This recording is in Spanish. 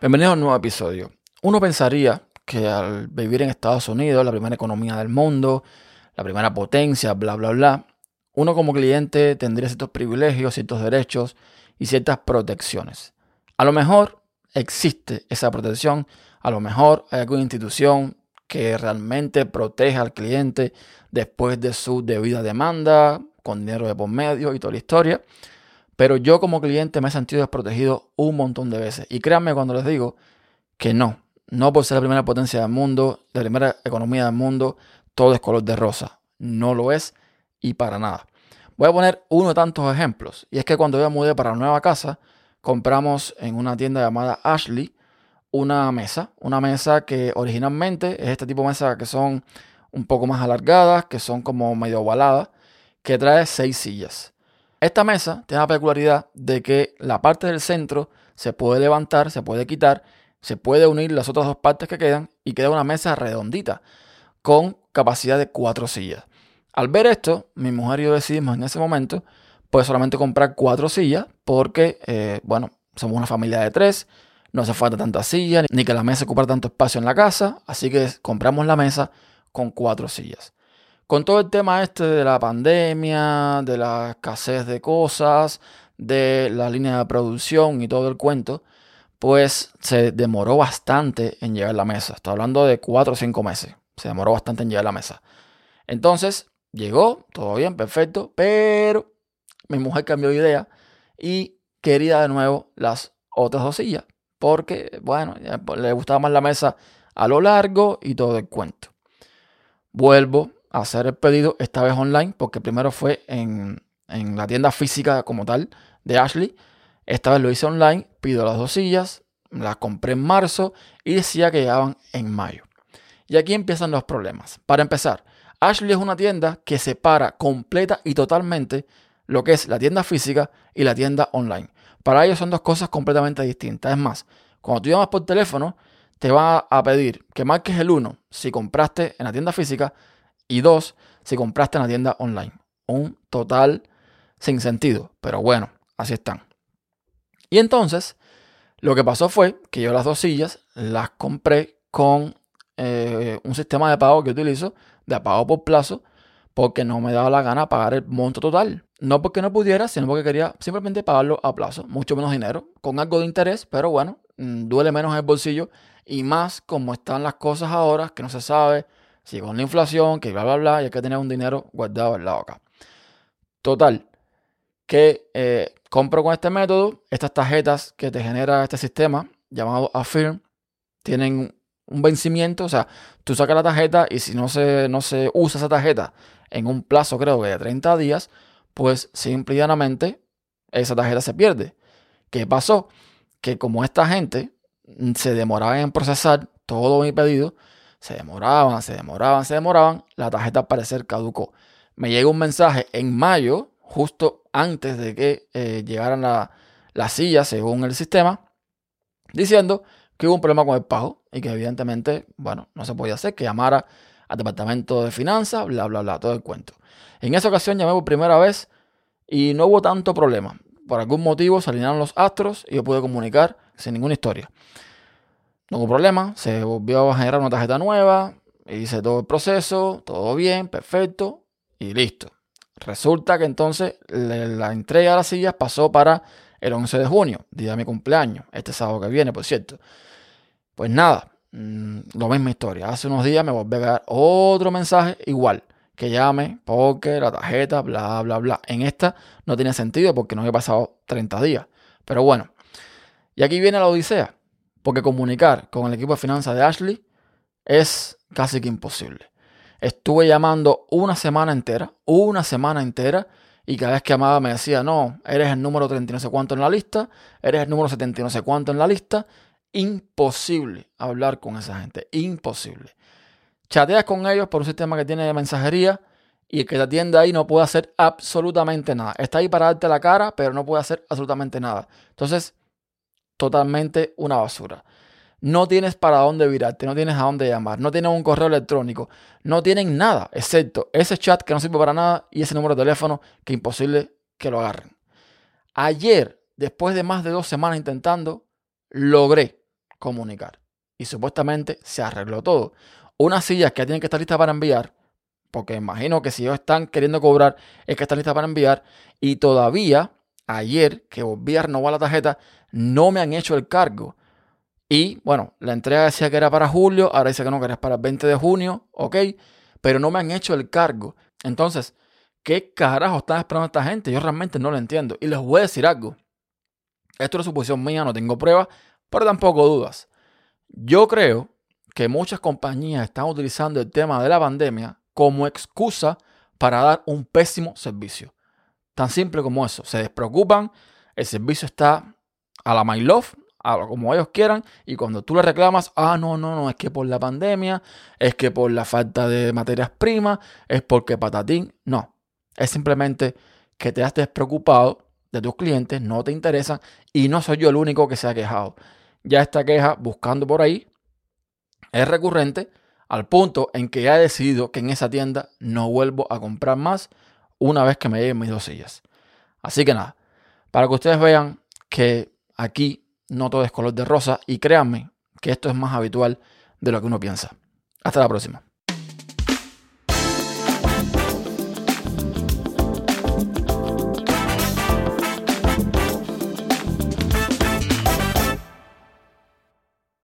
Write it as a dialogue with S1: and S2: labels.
S1: Bienvenido a un nuevo episodio. Uno pensaría que al vivir en Estados Unidos, la primera economía del mundo, la primera potencia, bla, bla, bla, uno como cliente tendría ciertos privilegios, ciertos derechos y ciertas protecciones. A lo mejor existe esa protección, a lo mejor hay alguna institución que realmente protege al cliente después de su debida demanda, con dinero de por medio y toda la historia. Pero yo como cliente me he sentido desprotegido un montón de veces. Y créanme cuando les digo que no. No por ser la primera potencia del mundo, la primera economía del mundo, todo es color de rosa. No lo es y para nada. Voy a poner uno de tantos ejemplos. Y es que cuando yo mudé para la nueva casa, compramos en una tienda llamada Ashley una mesa. Una mesa que originalmente es este tipo de mesa que son un poco más alargadas, que son como medio ovaladas, que trae seis sillas. Esta mesa tiene la peculiaridad de que la parte del centro se puede levantar, se puede quitar, se puede unir las otras dos partes que quedan y queda una mesa redondita con capacidad de cuatro sillas. Al ver esto, mi mujer y yo decidimos en ese momento pues solamente comprar cuatro sillas porque, eh, bueno, somos una familia de tres, no hace falta tantas sillas ni que la mesa ocupe tanto espacio en la casa, así que compramos la mesa con cuatro sillas. Con todo el tema este de la pandemia, de la escasez de cosas, de la línea de producción y todo el cuento, pues se demoró bastante en llegar a la mesa. Estoy hablando de cuatro o cinco meses. Se demoró bastante en llegar a la mesa. Entonces, llegó, todo bien, perfecto, pero mi mujer cambió de idea y quería de nuevo las otras dos sillas. Porque, bueno, le gustaba más la mesa a lo largo y todo el cuento. Vuelvo hacer el pedido, esta vez online, porque primero fue en, en la tienda física como tal de Ashley. Esta vez lo hice online, pido las dos sillas, las compré en marzo y decía que llegaban en mayo. Y aquí empiezan los problemas. Para empezar, Ashley es una tienda que separa completa y totalmente lo que es la tienda física y la tienda online. Para ellos son dos cosas completamente distintas. Es más, cuando tú llamas por teléfono, te va a pedir que marques el 1 si compraste en la tienda física y 2 si compraste en la tienda online. Un total sin sentido, pero bueno, así están. Y entonces, lo que pasó fue que yo las dos sillas las compré con eh, un sistema de pago que utilizo, de pago por plazo, porque no me daba la gana pagar el monto total. No porque no pudiera, sino porque quería simplemente pagarlo a plazo, mucho menos dinero, con algo de interés, pero bueno, mm, duele menos en el bolsillo y más como están las cosas ahora, que no se sabe si con la inflación, que bla, bla, bla, y hay que tener un dinero guardado al lado acá. Total, que eh, compro con este método, estas tarjetas que te genera este sistema llamado Affirm, tienen un vencimiento, o sea, tú sacas la tarjeta y si no se, no se usa esa tarjeta en un plazo creo que de 30 días, pues simple y llanamente esa tarjeta se pierde. ¿Qué pasó? Que como esta gente se demoraba en procesar todo mi pedido, se demoraban, se demoraban, se demoraban, la tarjeta al parecer caducó. Me llega un mensaje en mayo, justo antes de que eh, llegaran la, la silla según el sistema, diciendo que hubo un problema con el pago y que evidentemente, bueno, no se podía hacer, que llamara al departamento de finanzas, bla, bla, bla, todo el cuento. En esa ocasión llamé por primera vez y no hubo tanto problema. Por algún motivo se alinearon los astros y yo pude comunicar sin ninguna historia. No hubo problema, se volvió a generar una tarjeta nueva, hice todo el proceso, todo bien, perfecto y listo. Resulta que entonces la entrega de las sillas pasó para el 11 de junio, día de mi cumpleaños, este sábado que viene, por cierto. Pues nada, mm, lo misma historia. Hace unos días me volví a dar otro mensaje igual, que llame porque la tarjeta, bla, bla, bla. En esta no tiene sentido porque no había pasado 30 días. Pero bueno, y aquí viene la odisea. Porque comunicar con el equipo de finanzas de Ashley es casi que imposible. Estuve llamando una semana entera, una semana entera, y cada vez que llamaba me decía, no, eres el número 30 y no sé cuánto en la lista, eres el número 70 y no sé cuánto en la lista. Imposible hablar con esa gente, imposible. Chateas con ellos por un sistema que tiene de mensajería y el que te atiende ahí no puede hacer absolutamente nada. Está ahí para darte la cara, pero no puede hacer absolutamente nada. Entonces, totalmente una basura. No tienes para dónde virarte, no tienes a dónde llamar, no tienes un correo electrónico, no tienen nada, excepto ese chat que no sirve para nada y ese número de teléfono que imposible que lo agarren. Ayer, después de más de dos semanas intentando, logré comunicar. Y supuestamente se arregló todo. Unas sillas que tienen que estar listas para enviar, porque imagino que si ellos están queriendo cobrar, es que están listas para enviar. Y todavía, ayer que volví a renovar la tarjeta, no me han hecho el cargo. Y bueno, la entrega decía que era para julio, ahora dice que no, que era para el 20 de junio, ok, pero no me han hecho el cargo. Entonces, ¿qué carajo están esperando esta gente? Yo realmente no lo entiendo. Y les voy a decir algo. Esto es suposición mía, no tengo pruebas, pero tampoco dudas. Yo creo que muchas compañías están utilizando el tema de la pandemia como excusa para dar un pésimo servicio. Tan simple como eso. Se despreocupan, el servicio está a la my love, a lo como ellos quieran, y cuando tú le reclamas, ah, no, no, no, es que por la pandemia, es que por la falta de materias primas, es porque patatín. No, es simplemente que te has despreocupado de tus clientes, no te interesan, y no soy yo el único que se ha quejado ya esta queja buscando por ahí es recurrente al punto en que ya he decidido que en esa tienda no vuelvo a comprar más una vez que me lleguen mis dos sillas. Así que nada, para que ustedes vean que aquí no todo es color de rosa y créanme que esto es más habitual de lo que uno piensa. Hasta la próxima.